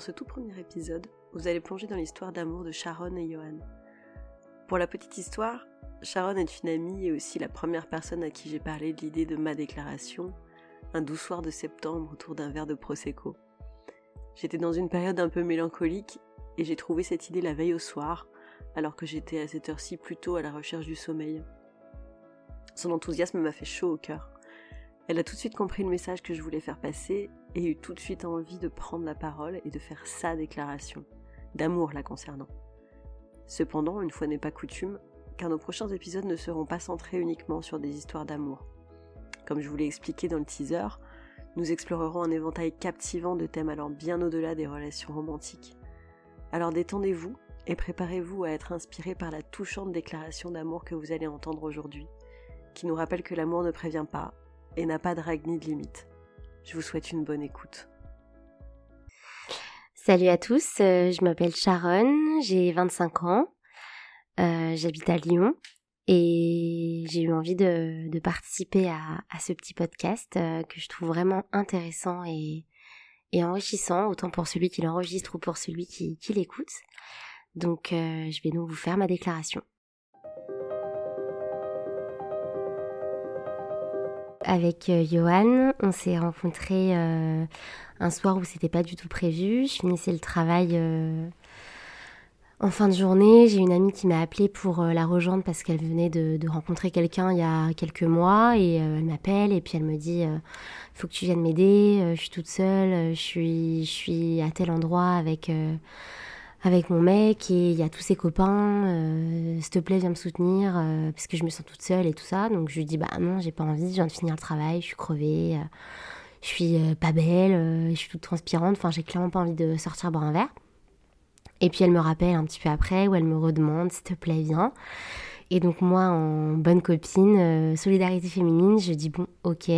Dans ce tout premier épisode, vous allez plonger dans l'histoire d'amour de Sharon et Johan. Pour la petite histoire, Sharon est une amie et aussi la première personne à qui j'ai parlé de l'idée de ma déclaration, un doux soir de septembre autour d'un verre de Prosecco. J'étais dans une période un peu mélancolique et j'ai trouvé cette idée la veille au soir, alors que j'étais à cette heure-ci plutôt à la recherche du sommeil. Son enthousiasme m'a fait chaud au cœur. Elle a tout de suite compris le message que je voulais faire passer et eut tout de suite envie de prendre la parole et de faire sa déclaration, d'amour la concernant. Cependant, une fois n'est pas coutume, car nos prochains épisodes ne seront pas centrés uniquement sur des histoires d'amour. Comme je vous l'ai expliqué dans le teaser, nous explorerons un éventail captivant de thèmes allant bien au-delà des relations romantiques. Alors détendez-vous et préparez-vous à être inspiré par la touchante déclaration d'amour que vous allez entendre aujourd'hui, qui nous rappelle que l'amour ne prévient pas et n'a pas de règles ni de limites. Je vous souhaite une bonne écoute. Salut à tous, euh, je m'appelle Sharon, j'ai 25 ans, euh, j'habite à Lyon et j'ai eu envie de, participer à, ce petit podcast euh, que je trouve vraiment intéressant et, enrichissant, autant pour celui qui l'enregistre ou pour celui qui, qui l'écoute. Donc je vais donc vous faire ma déclaration. Avec euh, Johan, on s'est rencontrés euh, un soir où c'était pas du tout prévu. Je finissais le travail euh, en fin de journée. J'ai une amie qui m'a appelée pour la rejoindre parce qu'elle venait de, rencontrer quelqu'un il y a quelques mois et elle m'appelle et puis elle me dit faut que tu viennes m'aider. je suis toute seule. je suis je suis à tel endroit avec avec mon mec et il y a tous ses copains. Euh, S'il te plaît, viens me soutenir euh, parce que je me sens toute seule et tout ça. Donc je lui dis bah non, j'ai pas envie, je viens de finir le travail, je suis crevée, euh, je suis pas belle, je suis toute transpirante. Enfin, j'ai clairement pas envie de sortir boire un verre. Et puis elle me rappelle un petit peu après où elle me redemande s'il te plaît, viens. Et donc moi, en bonne copine, solidarité féminine, je dis bon, ok.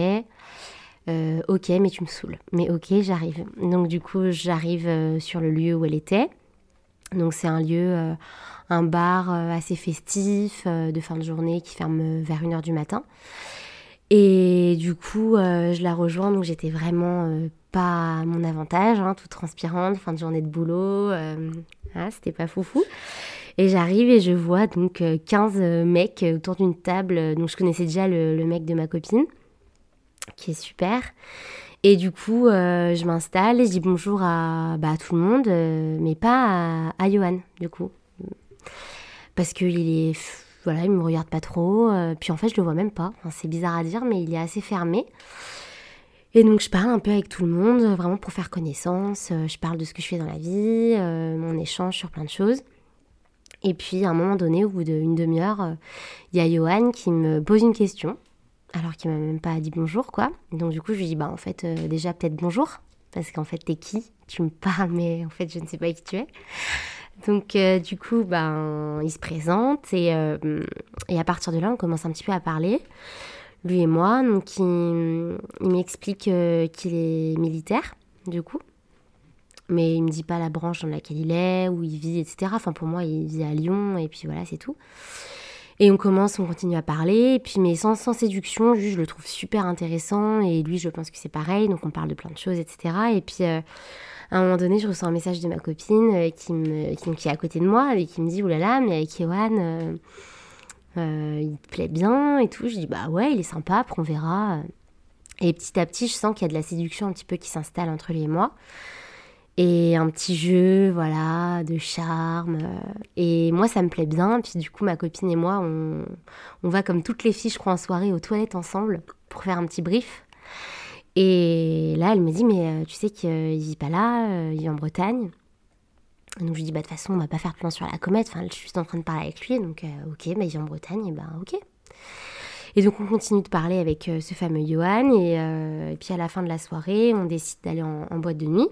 ok, mais tu me saoules. Mais ok, j'arrive. Donc du coup, j'arrive sur le lieu où elle était. Donc c'est un lieu, euh, un bar euh, assez festif euh, de fin de journée qui ferme vers 1h du matin. Et du coup, je la rejoins, donc j'étais vraiment pas à mon avantage, hein, toute transpirante, fin de journée de boulot, ah, c'était pas foufou. Et j'arrive et je vois donc 15 mecs autour d'une table, donc je connaissais déjà le, le mec de ma copine, qui est super. Et du coup, euh, je m'installe et je dis bonjour à, bah, tout le monde, euh, mais pas à, Johan, du coup. Parce qu'il est. Voilà, il me regarde pas trop. Euh, puis en fait, je le vois même pas. c'est bizarre à dire, mais il est assez fermé. Et donc, je parle un peu avec tout le monde, vraiment pour faire connaissance. je parle de ce que je fais dans la vie, mon échange sur plein de choses. Et puis, à un moment donné, au bout d'une demi-heure, il y a Johan qui me pose une question alors qu'il m'a même pas dit bonjour, quoi. Donc du coup, je lui dis, bah en fait, euh, déjà peut-être bonjour, parce qu'en fait, t'es qui? Tu me parles, mais en fait, je ne sais pas qui tu es. Donc euh, du coup, ben, il se présente et, euh, et, à partir de là, on commence un petit peu à parler, lui et moi. Donc il, m'explique qu'il est militaire, du coup. Mais il me dit pas la branche dans laquelle il est, où il vit, etc. Enfin, pour moi, il vit à Lyon et puis voilà, c'est tout. Et on commence, on continue à parler, puis mais sans, sans séduction, juste je le trouve super intéressant, et lui je pense que c'est pareil, donc on parle de plein de choses, etc. Et puis euh, à un moment donné, je reçois un message de ma copine euh, qui, me, qui, est à côté de moi, et qui me dit, oulala, mais avec Ewan, euh, il te plaît bien, et tout. Je dis, bah ouais, il est sympa, après on verra. Et petit à petit, je sens qu'il y a de la séduction un petit peu qui s'installe entre lui et moi et un petit jeu, voilà, de charme. Et moi, ça me plaît bien. Puis du coup, ma copine et moi, on, on va comme toutes les filles, je crois, en soirée aux toilettes ensemble pour faire un petit brief. Et là, elle me dit, mais euh, tu sais qu'il vit pas là, euh, il vit en Bretagne. donc je lui dis, bah de toute façon, on va pas faire plan sur la comète. Enfin, je suis en train de parler avec lui. Donc, euh, ok, bah, il vit en Bretagne, et ben ok. Et donc on continue de parler avec ce fameux Johan. Et, puis à la fin de la soirée, on décide d'aller en boîte de nuit.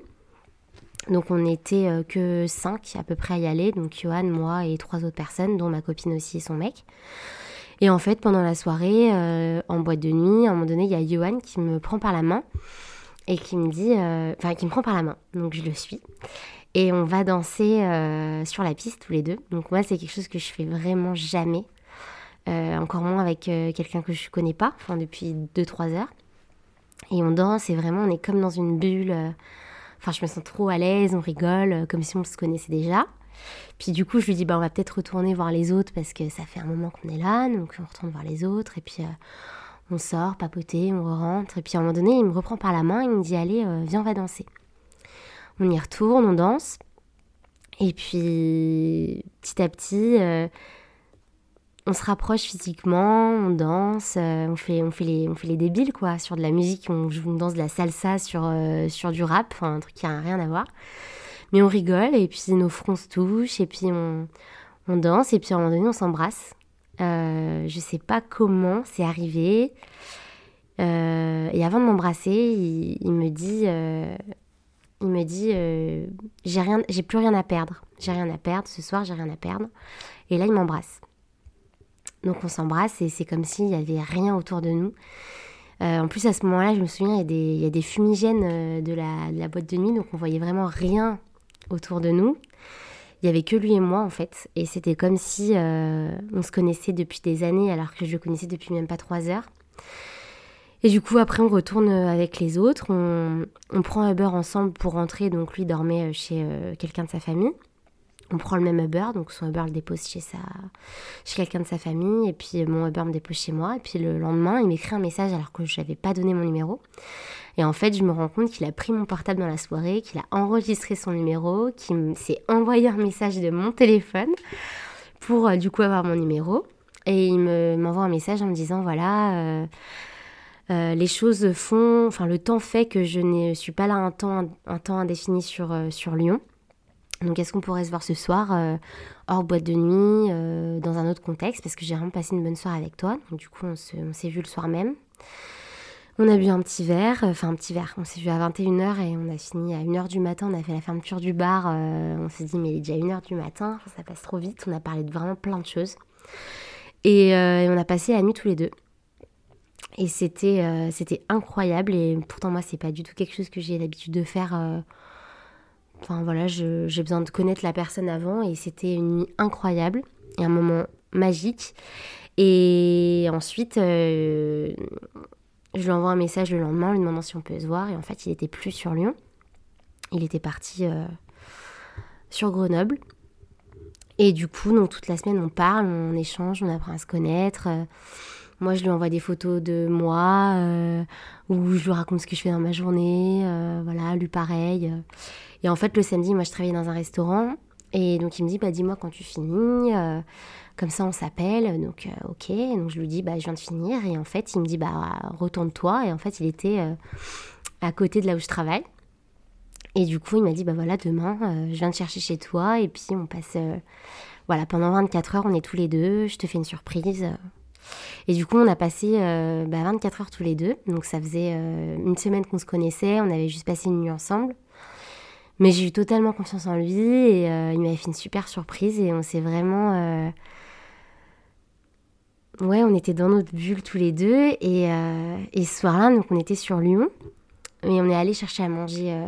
Donc on n'était euh, que cinq à peu près à y aller, donc Johan, moi et trois autres personnes, dont ma copine aussi et son mec. Et en fait, pendant la soirée, euh, en boîte de nuit, à un moment donné, il y a Johan qui me prend par la main et qui me dit, euh, enfin qui me prend par la main, donc je le suis. Et on va danser sur la piste tous les deux. Donc moi, c'est quelque chose que je fais vraiment jamais, encore moins avec quelqu'un que je connais pas, enfin depuis 2-3 heures. Et on danse et vraiment, on est comme dans une bulle Enfin, je me sens trop à l'aise, on rigole, comme si on se connaissait déjà. Puis du coup, je lui dis, bah, on va peut-être retourner voir les autres parce que ça fait un moment qu'on est là, donc on retourne voir les autres. Et puis on sort, papoter, on rentre. Et puis à un moment donné, il me reprend par la main, il me dit, allez, viens, on va danser. On y retourne, on danse. Et puis, petit à petit, euh, on se rapproche physiquement, on danse, euh, on, fait, les, débiles, quoi, sur de la musique, on, danse de la salsa sur, euh, sur du rap, enfin, un truc qui n'a rien à voir. Mais on rigole, et puis nos fronts se touchent, et puis on, danse, et puis à un moment donné, on s'embrasse. je sais pas comment c'est arrivé. et avant de m'embrasser, il, il, me dit il me dit euh, j'ai j'ai plus rien à perdre, j'ai rien à perdre ce soir, j'ai rien à perdre. Et là, il m'embrasse. Donc on s'embrasse et c'est comme s'il n'y avait rien autour de nous. Euh, en plus, à ce moment-là, je me souviens, il y a des, il y a des fumigènes euh, de la, boîte de nuit, donc on voyait vraiment rien autour de nous. Il y avait que lui et moi en fait, et c'était comme si on se connaissait depuis des années alors que je le connaissais depuis même pas trois heures. Et du coup, après, on retourne avec les autres. On, prend un Uber ensemble pour rentrer. Donc, lui dormait chez euh, quelqu'un de sa famille. On prend le même Uber. Donc, son Uber le dépose chez, sa, chez quelqu'un de sa famille. Et puis, mon Uber me dépose chez moi. Et puis, le lendemain, il m'écrit un message alors que je n'avais pas donné mon numéro. Et en fait, je me rends compte qu'il a pris mon portable dans la soirée, qu'il a enregistré son numéro, qu'il s'est envoyé un message de mon téléphone pour, euh, du coup, avoir mon numéro. Et il m'envoie un message en me disant, voilà... Euh, euh, les choses font, enfin le temps fait que je ne suis pas là un temps, un temps indéfini sur, euh, sur Lyon. Donc est-ce qu'on pourrait se voir ce soir euh, hors boîte de nuit, dans un autre contexte, parce que j'ai vraiment passé une bonne soirée avec toi. Donc du coup on s'est vu le soir même. On a bu un petit verre, enfin un petit verre, on s'est vu à 21h et on a fini à 1h du matin, on a fait la fermeture du bar, on s'est dit mais il est déjà 1h du matin, ça passe trop vite, on a parlé de vraiment plein de choses. et on a passé la nuit tous les deux. Et c'était euh, c'était incroyable. Et pourtant, moi, c'est pas du tout quelque chose que j'ai l'habitude de faire. Euh. Enfin, voilà, j'ai besoin de connaître la personne avant. Et c'était une nuit incroyable. Et un moment magique. Et ensuite, euh, je lui envoie un message le lendemain, lui demandant si on peut se voir. Et en fait, il était plus sur Lyon. Il était parti sur Grenoble. Et du coup, donc, toute la semaine, on parle, on échange, on apprend à se connaître. Moi, je lui envoie des photos de moi, euh, où je lui raconte ce que je fais dans ma journée, euh, voilà, lui pareil. Et en fait, le samedi, moi, je travaillais dans un restaurant, et donc il me dit, bah dis-moi quand tu finis, euh, comme ça on s'appelle, donc ok. Donc je lui dis, bah je viens de finir, et en fait, il me dit, bah retourne-toi, et en fait, il était à côté de là où je travaille. Et du coup, il m'a dit, bah voilà, demain, je viens te chercher chez toi, et puis on passe, voilà, pendant 24 heures, on est tous les deux, je te fais une surprise. Et du coup, on a passé 24 euh, bah, heures tous les deux. Donc ça faisait euh, une semaine qu'on se connaissait, on avait juste passé une nuit ensemble. Mais j'ai eu totalement confiance en lui et euh, il m'avait fait une super surprise et on s'est vraiment... Ouais, on était dans notre bulle tous les deux et, et ce soir-là, donc on était sur Lyon. Et on est allé chercher à manger euh,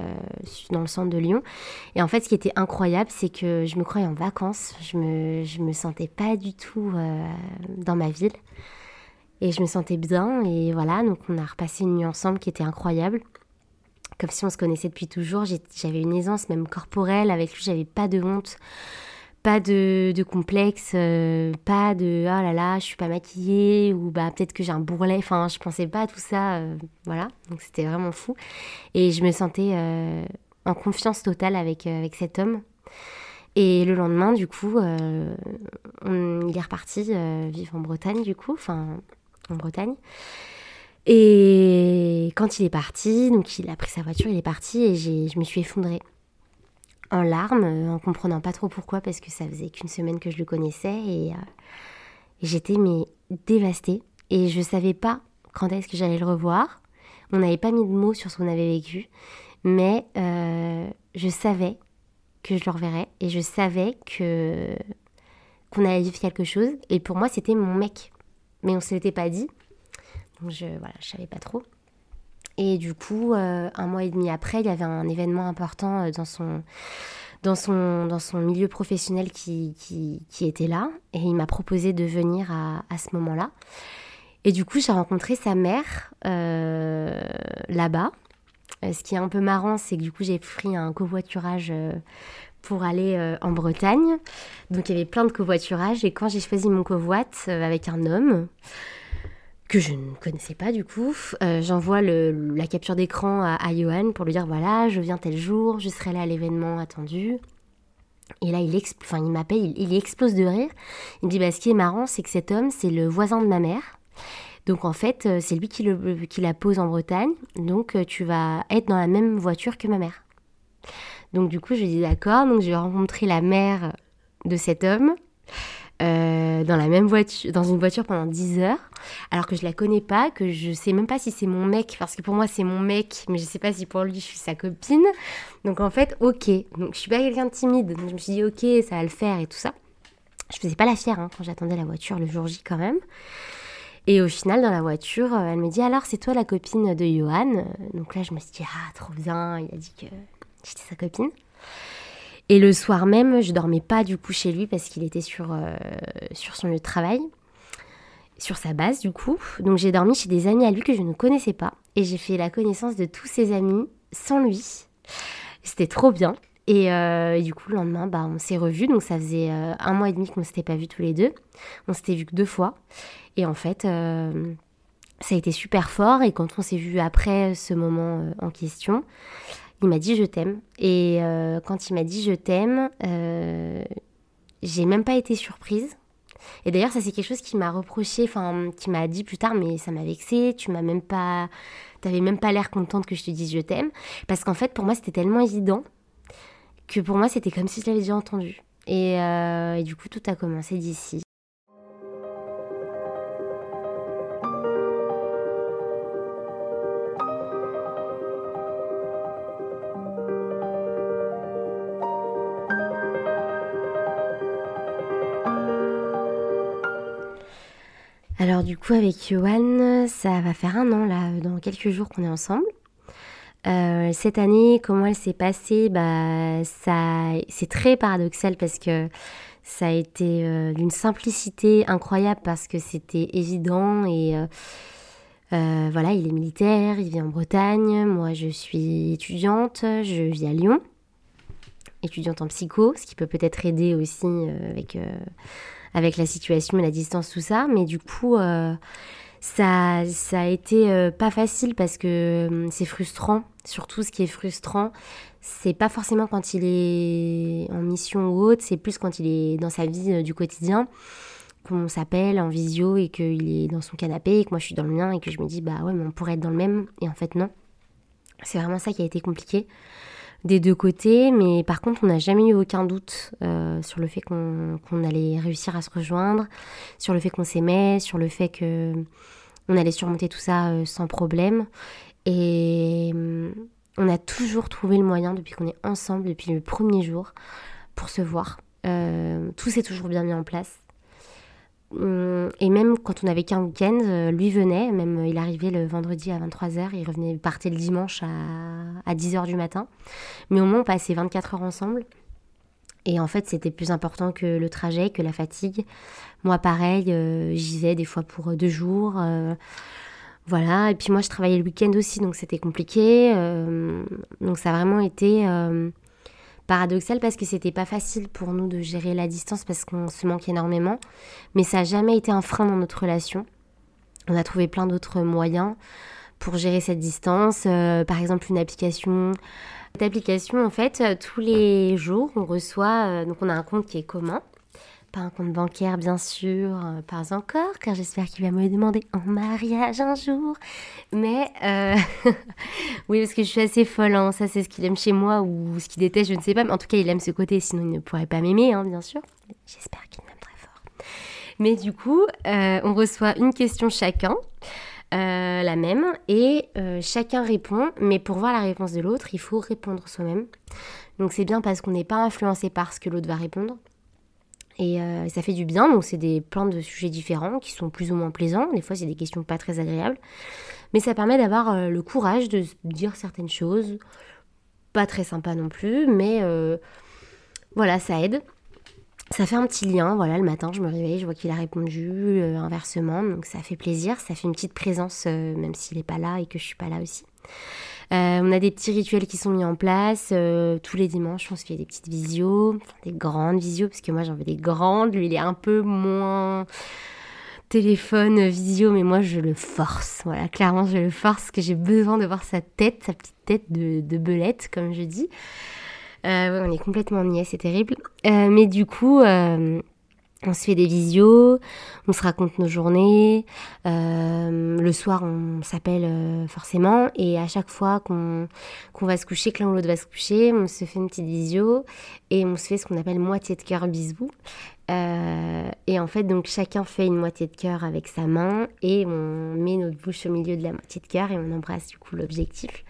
dans le centre de Lyon. Et en fait, ce qui était incroyable, c'est que je me croyais en vacances. Je me, je me sentais pas du tout euh, dans ma ville. Et je me sentais bien. Et voilà, donc on a repassé une nuit ensemble qui était incroyable. Comme si on se connaissait depuis toujours. J'avais une aisance même corporelle. Avec lui, j'avais pas de honte pas de, complexe, euh, pas de oh là là, je suis pas maquillée ou bah peut-être que j'ai un bourrelet. Enfin, je pensais pas à tout ça, euh, voilà. Donc c'était vraiment fou. Et je me sentais euh, en confiance totale avec avec cet homme. Et le lendemain, du coup, il est reparti vivre en Bretagne, du coup, enfin en Bretagne. Et quand il est parti, donc il a pris sa voiture, il est parti et je me suis effondrée en larmes, euh, en comprenant pas trop pourquoi, parce que ça faisait qu'une semaine que je le connaissais et, euh, j'étais mais dévastée et je savais pas quand est-ce que j'allais le revoir. On n'avait pas mis de mots sur ce qu'on avait vécu, mais euh, je savais que je le reverrais et je savais que qu'on allait vivre quelque chose et pour moi c'était mon mec, mais on se l'était pas dit, donc je voilà je savais pas trop. Et du coup, euh, un mois et demi après, il y avait un événement important euh, dans son, dans son, dans son milieu professionnel qui, qui, était là. Et il m'a proposé de venir à, à ce moment-là. Et du coup, j'ai rencontré sa mère euh, là-bas. ce qui est un peu marrant, c'est que du coup, j'ai pris un covoiturage pour aller en Bretagne. Donc, il y avait plein de covoiturages. Et quand j'ai choisi mon covoit avec un homme, que je ne connaissais pas du coup. Euh, j'envoie la capture d'écran à, Johan pour lui dire voilà, je viens tel jour, je serai là à l'événement attendu. Et là, il, il m'appelle, il, explose de rire. Il me dit bah, ce qui est marrant, c'est que cet homme, c'est le voisin de ma mère. Donc en fait, euh, c'est lui qui, la pose en Bretagne. Donc euh, tu vas être dans la même voiture que ma mère. Donc du coup, je dis d'accord. Donc j'ai rencontré la mère de cet homme. Euh, dans la même voiture, dans une voiture pendant 10 heures, alors que je la connais pas, que je sais même pas si c'est mon mec, parce que pour moi c'est mon mec, mais je sais pas si pour lui je suis sa copine. Donc en fait, ok. Donc je suis pas quelqu'un de timide, donc je me suis dit ok, ça va le faire et tout ça. Je faisais pas la fière hein, quand j'attendais la voiture le jour J quand même. Et au final, dans la voiture, euh, elle me dit alors c'est toi la copine de Johan? Donc là, je me suis dit ah trop bien, il a dit que j'étais sa copine. Et le soir même, je dormais pas du coup chez lui parce qu'il était sur, euh, sur son lieu de travail, sur sa base du coup. Donc j'ai dormi chez des amis à lui que je ne connaissais pas. Et j'ai fait la connaissance de tous ses amis sans lui. C'était trop bien. Et, euh, du coup, le lendemain, bah, on s'est revus. Donc ça faisait euh, un mois et demi qu'on ne s'était pas vus tous les deux. On s'était vus que deux fois. Et en fait, ça a été super fort. Et quand on s'est vus après ce moment en question, il m'a dit je t'aime. Et euh, quand il m'a dit je t'aime, euh, j'ai même pas été surprise. Et d'ailleurs, ça c'est quelque chose qui m'a reproché, enfin, qui m'a dit plus tard, mais ça m'a vexé. Tu m'as même pas, t'avais même pas l'air contente que je te dise je t'aime, parce qu'en fait, pour moi, c'était tellement évident que pour moi, c'était comme si je l'avais déjà entendu. et euh, du coup, tout a commencé d'ici. Alors du coup avec Johan, ça va faire un an là, dans quelques jours qu'on est ensemble. Euh, cette année, comment elle s'est passée? Bah, C'est très paradoxal parce que ça a été euh, d'une simplicité incroyable parce que c'était évident et euh, voilà, il est militaire, il vit en Bretagne, moi je suis étudiante, je vis à Lyon, étudiante en psycho, ce qui peut peut-être aider aussi avec avec la situation la distance, tout ça. Mais du coup, euh, ça, ça a été euh, pas facile parce que hum, c'est frustrant. Surtout, ce qui est frustrant, c'est pas forcément quand il est en mission ou autre, c'est plus quand il est dans sa vie euh, du quotidien qu'on s'appelle en visio et qu'il est dans son canapé et que moi je suis dans le mien et que je me dis bah ouais mais on pourrait être dans le même et en fait non. C'est vraiment ça qui a été compliqué des deux côtés, mais par contre, on n'a jamais eu aucun doute euh, sur le fait qu'on allait réussir à se rejoindre, sur le fait qu'on s'aimait, sur le fait que on allait surmonter tout ça euh, sans problème. Et hum, on a toujours trouvé le moyen, depuis qu'on est ensemble, depuis le premier jour, pour se voir. Euh, tout s'est toujours bien mis en place. Hum, et même quand on avait qu'un week-end, euh, lui venait, même euh, il arrivait le vendredi à 23h, il revenait, il partait le dimanche à, 10h du matin. Mais au moins, on passait 24 heures ensemble. Et en fait, c'était plus important que le trajet, que la fatigue. Moi, pareil, euh, j'y vais des fois pour deux jours. voilà. Et puis moi, je travaillais le week-end aussi, donc c'était compliqué. donc ça a vraiment été paradoxal parce que c'était pas facile pour nous de gérer la distance parce qu'on se manque énormément. Mais ça n'a jamais été un frein dans notre relation. On a trouvé plein d'autres moyens pour gérer cette distance. Euh, par exemple, une application. En fait, euh, tous les jours, on reçoit. Euh, donc, on a un compte qui est commun pas un compte bancaire, bien sûr, euh, pas encore, car j'espère qu'il va me demander en mariage un jour. Mais euh, oui, parce que je suis assez folle, hein. ça c'est ce qu'il aime chez moi ou ce qu'il déteste, je ne sais pas. Mais en tout cas, il aime ce côté, sinon il ne pourrait pas m'aimer, hein, bien sûr. J'espère qu'il m'aime très fort. Mais du coup, euh, on reçoit une question chacun. la même et chacun répond mais pour voir la réponse de l'autre il faut répondre soi-même donc c'est bien parce qu'on n'est pas influencé par ce que l'autre va répondre et euh, ça fait du bien, donc c'est des plans de sujets différents qui sont plus ou moins plaisants. Des fois, c'est des questions pas très agréables. Mais ça permet d'avoir euh, le courage de dire certaines choses. Pas très sympa non plus, mais euh, voilà, ça aide. Ça fait un petit lien, voilà, le matin, je me réveille, je vois qu'il a répondu, inversement, donc ça fait plaisir, ça fait une petite présence, même s'il n'est pas là et que je suis pas là aussi. On a des petits rituels qui sont mis en place. tous les dimanches, on se fait des petites visios, des grandes visios, parce que moi j'en veux des grandes. Lui, il est un peu moins téléphone, visio, mais moi je le force. Voilà, clairement je le force, parce que j'ai besoin de voir sa tête, sa petite tête de, de belette, comme je dis. on est complètement niais, c'est terrible. mais du coup, on se fait des visios, on se raconte nos journées. Euh, le soir, on s'appelle euh, forcément. Et à chaque fois qu'on va se coucher, que l'un ou l'autre va se coucher, on se fait une petite visio et on se fait ce qu'on appelle moitié de cœur bisou. Euh, et en fait, donc chacun fait une moitié de cœur avec sa main et on met notre bouche au milieu de la moitié de cœur et on embrasse du coup l'objectif.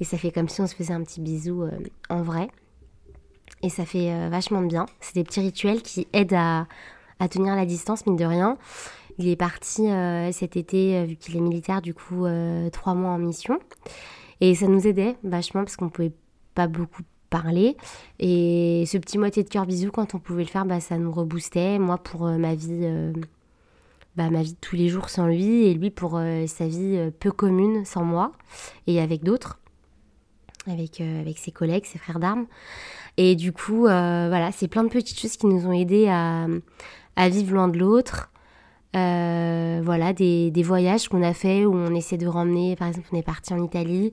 Et ça fait comme si on se faisait un petit bisou en vrai. Et ça fait vachement bien. C'est des petits rituels qui aident à à tenir la distance, mine de rien. Il est parti euh, cet été, euh, vu qu'il est militaire, du coup, euh, trois mois en mission. Et ça nous aidait vachement parce qu'on pouvait pas beaucoup parler. Et ce petit moitié de cœur bisou, quand on pouvait le faire, bah, ça nous reboostait. Moi, pour ma vie, bah, ma vie de tous les jours sans lui, et lui pour sa vie peu commune sans moi et avec d'autres, avec, avec ses collègues, ses frères d'armes. Et du coup, voilà, c'est plein de petites choses qui nous ont aidés à à vivre loin de l'autre. Euh, voilà, des, des voyages qu'on a fait où on essaie de ramener, par exemple, on est parti en Italie,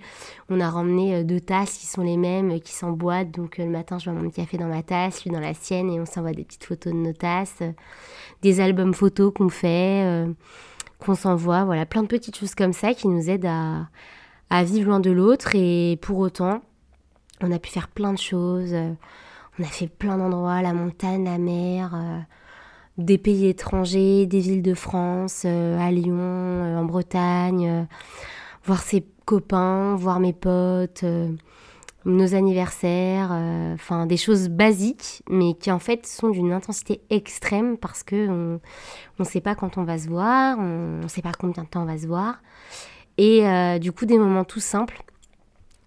on a ramené euh, deux tasses qui sont les mêmes, euh, qui s'emboîtent. Donc le matin, je vois mon café dans ma tasse, lui dans la sienne, et on s'envoie des petites photos de nos tasses, des albums photos qu'on fait, qu'on s'envoie. Voilà, plein de petites choses comme ça qui nous aident à, à vivre loin de l'autre. Et pour autant, on a pu faire plein de choses. On a fait plein d'endroits, la montagne, la mer des pays étrangers, des villes de France, euh, à Lyon, euh, en Bretagne, euh, voir ses copains, voir mes potes, nos anniversaires, enfin des choses basiques, mais qui en fait sont d'une intensité extrême parce que on ne sait pas quand on va se voir, on ne sait pas combien de temps on va se voir, et du coup des moments tout simples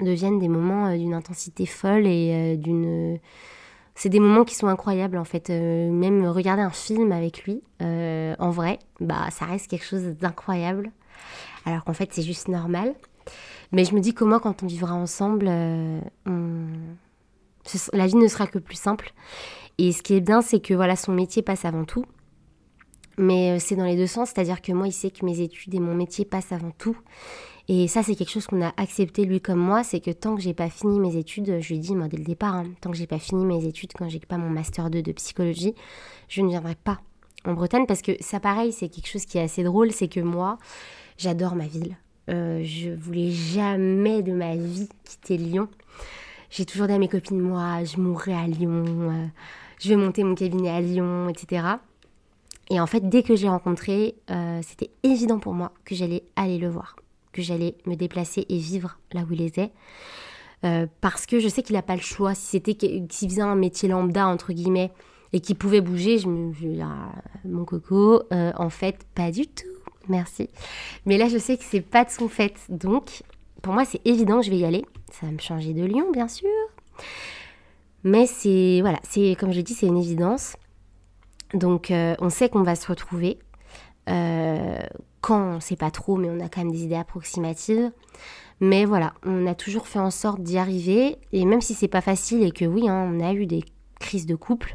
deviennent des moments d'une intensité folle et d'une c'est des moments qui sont incroyables en fait. Euh, même regarder un film avec lui, euh, en vrai, bah ça reste quelque chose d'incroyable. Alors qu'en fait c'est juste normal. Mais je me dis comment quand on vivra ensemble, euh, la vie ne sera que plus simple. Et ce qui est bien, c'est que voilà, son métier passe avant tout. Mais c'est dans les deux sens, c'est-à-dire que moi, il sait que mes études et mon métier passent avant tout. Et ça, c'est quelque chose qu'on a accepté lui comme moi, c'est que tant que j'ai pas fini mes études, je lui dis moi dès le départ, hein, tant que j'ai pas fini mes études, quand j'ai pas mon master 2 de psychologie, je ne viendrai pas en Bretagne parce que ça, pareil, c'est quelque chose qui est assez drôle, c'est que moi, j'adore ma ville. Euh, je voulais jamais de ma vie quitter Lyon. J'ai toujours dit à mes copines, moi, je mourrai à Lyon, euh, je vais monter mon cabinet à Lyon, etc. Et en fait, dès que j'ai rencontré, euh, c'était évident pour moi que j'allais aller le voir que j'allais me déplacer et vivre là où il était. Euh, parce que je sais qu'il n'a pas le choix. Si c'était s'il faisait un métier lambda entre guillemets et qu'il pouvait bouger, je me dis ah, mon coco, euh, en fait pas du tout. Merci. Mais là je sais que c'est pas de son fait. Donc pour moi c'est évident que je vais y aller. Ça va me changer de Lyon bien sûr. Mais c'est voilà, c'est comme je dis c'est une évidence. Donc euh, on sait qu'on va se retrouver. Euh, quand on sait pas trop, mais on a quand même des idées approximatives. Mais voilà, on a toujours fait en sorte d'y arriver. Et même si c'est pas facile et que oui, hein, on a eu des crises de couple,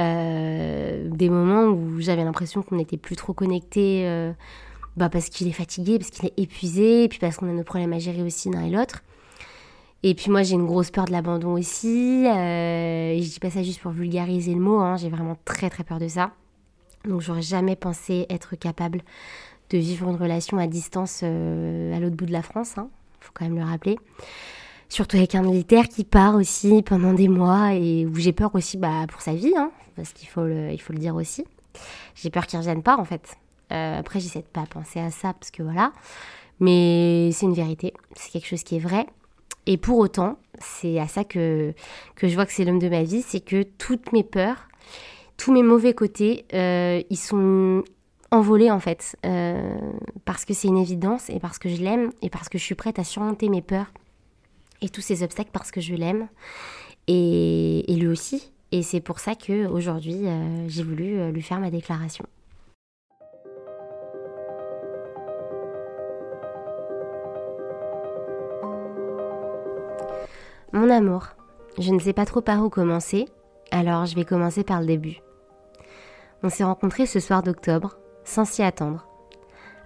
euh, des moments où j'avais l'impression qu'on n'était plus trop connectés, euh, bah parce qu'il est fatigué, parce qu'il est épuisé, et puis parce qu'on a nos problèmes à gérer aussi l'un et l'autre. Et puis moi j'ai une grosse peur de l'abandon aussi. Et je dis pas ça juste pour vulgariser le mot, hein, j'ai vraiment très très peur de ça. Donc j'aurais jamais pensé être capable de vivre une relation à distance euh, à l'autre bout de la France, il hein, faut quand même le rappeler. Surtout avec un militaire qui part aussi pendant des mois et où j'ai peur aussi bah, pour sa vie, hein, parce qu'il faut le, faut le dire aussi. J'ai peur qu'il ne revienne pas en fait. Euh, après, j'essaie de pas penser à ça parce que voilà. Mais c'est une vérité, c'est quelque chose qui est vrai. Et pour autant, c'est à ça que, que je vois que c'est l'homme de ma vie, c'est que toutes mes peurs, tous mes mauvais côtés, euh, ils sont envolée en fait, euh, parce que c'est une évidence et parce que je l'aime et parce que je suis prête à surmonter mes peurs et tous ces obstacles parce que je l'aime et, lui aussi. Et c'est pour ça que aujourd'hui euh, j'ai voulu lui faire ma déclaration. Mon amour, je ne sais pas trop par où commencer, alors je vais commencer par le début. On s'est rencontrés ce soir d'octobre, sans s'y attendre.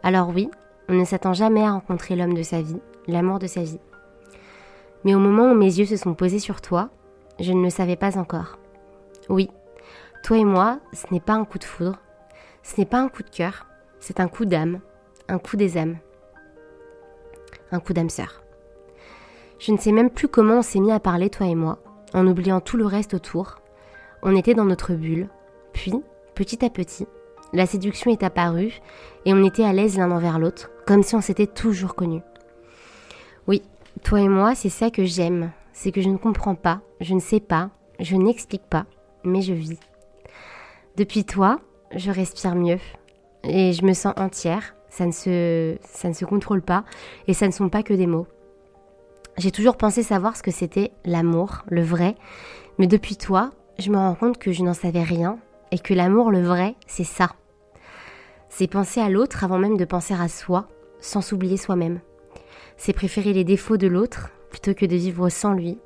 Alors oui, on ne s'attend jamais à rencontrer l'homme de sa vie, l'amour de sa vie. Mais au moment où mes yeux se sont posés sur toi, je ne le savais pas encore. Oui, toi et moi, ce n'est pas un coup de foudre, ce n'est pas un coup de cœur, c'est un coup d'âme, un coup des âmes. Un coup d'âme sœur. Je ne sais même plus comment on s'est mis à parler, toi et moi, en oubliant tout le reste autour. On était dans notre bulle, puis, petit à petit, la séduction est apparue et on était à l'aise l'un envers l'autre, comme si on s'était toujours connus. Oui, toi et moi, c'est ça que j'aime, c'est que je ne comprends pas, je ne sais pas, je n'explique pas, mais je vis. Depuis toi, je respire mieux et je me sens entière, ça ne se, ça ne se contrôle pas et ça ne sont pas que des mots. J'ai toujours pensé savoir ce que c'était l'amour, le vrai, mais depuis toi, je me rends compte que je n'en savais rien et que l'amour, le vrai, c'est ça. C'est penser à l'autre avant même de penser à soi, sans s'oublier soi-même. C'est préférer les défauts de l'autre plutôt que de vivre sans lui.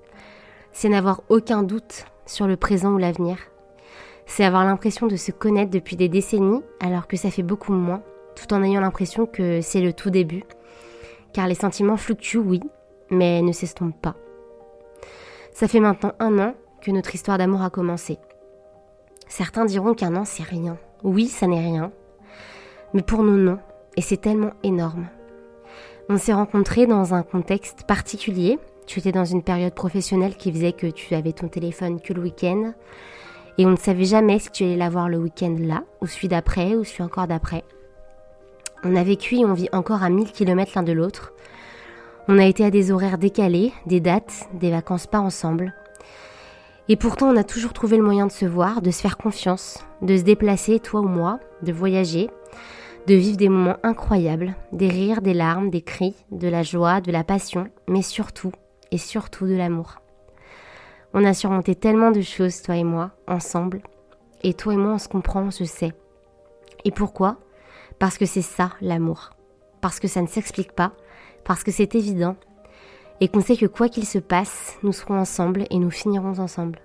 C'est n'avoir aucun doute sur le présent ou l'avenir. C'est avoir l'impression de se connaître depuis des décennies alors que ça fait beaucoup moins, tout en ayant l'impression que c'est le tout début. Car les sentiments fluctuent, oui, mais ne s'estompent pas. Ça fait maintenant un an que notre histoire d'amour a commencé. Certains diront qu'un an, c'est rien. Oui, ça n'est rien. Mais pour nous, non. Et c'est tellement énorme. On s'est rencontrés dans un contexte particulier. Tu étais dans une période professionnelle qui faisait que tu avais ton téléphone que le week-end. Et on ne savait jamais si tu allais l'avoir le week-end là, ou celui d'après, ou celui encore d'après. On a vécu et on vit encore à 1000 km l'un de l'autre. On a été à des horaires décalés, des dates, des vacances pas ensemble. Et pourtant, on a toujours trouvé le moyen de se voir, de se faire confiance, de se déplacer, toi ou moi, de voyager, de vivre des moments incroyables, des rires, des larmes, des cris, de la joie, de la passion, mais surtout, et surtout de l'amour. On a surmonté tellement de choses, toi et moi, ensemble. Et toi et moi, on se comprend, on se sait. Et pourquoi? Parce que c'est ça, l'amour. Parce que ça ne s'explique pas, parce que c'est évident, et qu'on sait que quoi qu'il se passe, nous serons ensemble et nous finirons ensemble.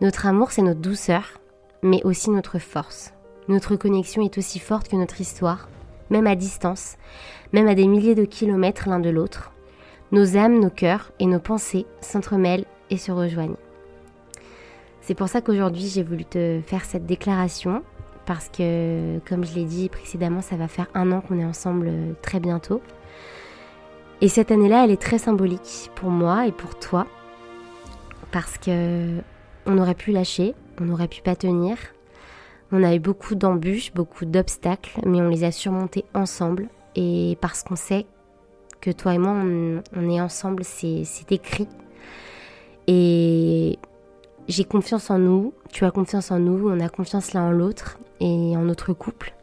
Notre amour, c'est notre douceur, mais aussi notre force. Notre connexion est aussi forte que notre histoire, même à distance, même à des milliers de kilomètres l'un de l'autre. Nos âmes, nos cœurs et nos pensées s'entremêlent et se rejoignent. C'est pour ça qu'aujourd'hui j'ai voulu te faire cette déclaration, parce que, comme je l'ai dit précédemment, ça va faire un an qu'on est ensemble euh, très bientôt. Et cette année-là, elle est très symbolique pour moi et pour toi, parce que on aurait pu lâcher, on aurait pu pas tenir. On a eu beaucoup d'embûches, beaucoup d'obstacles, mais on les a surmontés ensemble. Et parce qu'on sait que toi et moi, on, est ensemble, c'est écrit. Et j'ai confiance en nous, tu as confiance en nous, on a confiance l'un en l'autre et en notre couple.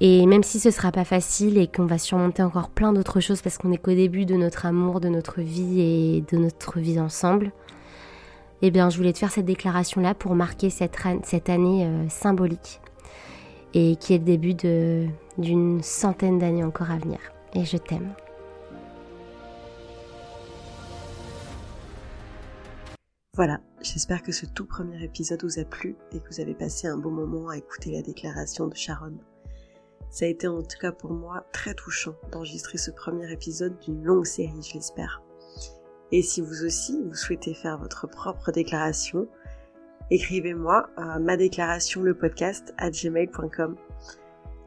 Et même si ce sera pas facile et qu'on va surmonter encore plein d'autres choses parce qu'on est qu'au début de notre amour, de notre vie et de notre vie ensemble, eh bien, je voulais te faire cette déclaration-là pour marquer cette, cette année euh, symbolique et qui est le début d'une centaine d'années encore à venir. Et je t'aime. Voilà, j'espère que ce tout premier épisode vous a plu et que vous avez passé un bon moment à écouter la déclaration de Sharon. Ça a été en tout cas pour moi très touchant d'enregistrer ce premier épisode d'une longue série, je l'espère. Et si vous aussi, vous souhaitez faire votre propre déclaration, écrivez-moi ma déclaration le podcast à gmail.com.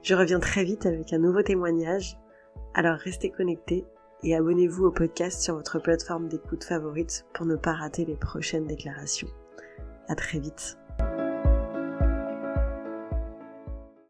Je reviens très vite avec un nouveau témoignage, alors restez connectés et abonnez-vous au podcast sur votre plateforme d'écoute favorite pour ne pas rater les prochaines déclarations. À très vite.